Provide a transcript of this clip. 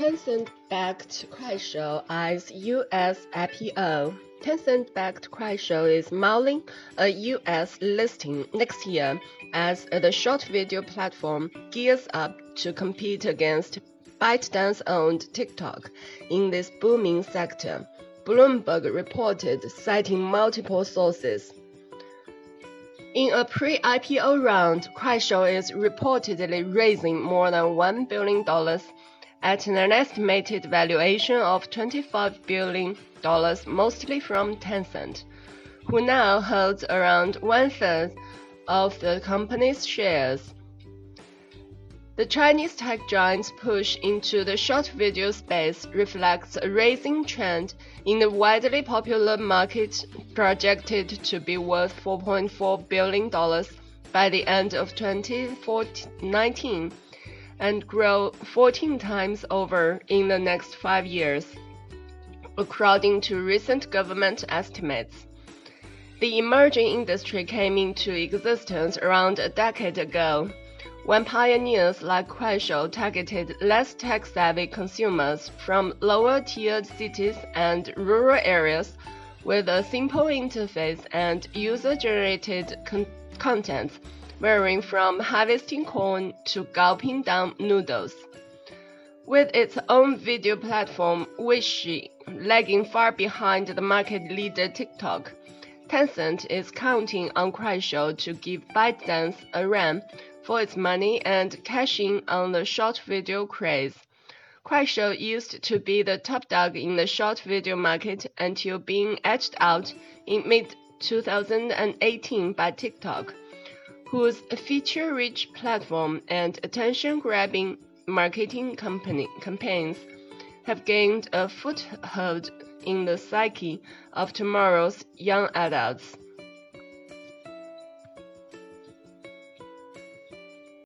Tencent-backed Kuaishou eyes U.S. IPO. Tencent-backed Kuaishou is mulling a U.S. listing next year as the short video platform gears up to compete against ByteDance-owned TikTok in this booming sector. Bloomberg reported, citing multiple sources. In a pre-IPO round, Kuaishou is reportedly raising more than $1 billion at an estimated valuation of $25 billion, mostly from Tencent, who now holds around one third of the company's shares. The Chinese tech giant's push into the short video space reflects a rising trend in the widely popular market projected to be worth $4.4 billion by the end of 2019 and grow 14 times over in the next five years, according to recent government estimates. The emerging industry came into existence around a decade ago, when pioneers like Kuaishou targeted less tech-savvy consumers from lower-tiered cities and rural areas with a simple interface and user-generated con content varying from harvesting corn to gulping down noodles. With its own video platform, Weishi lagging far behind the market leader TikTok, Tencent is counting on Kuaishou to give ByteDance a run for its money and cashing on the short video craze. Kuaishou used to be the top dog in the short video market until being edged out in mid 2018 by TikTok whose feature-rich platform and attention-grabbing marketing company, campaigns have gained a foothold in the psyche of tomorrow's young adults.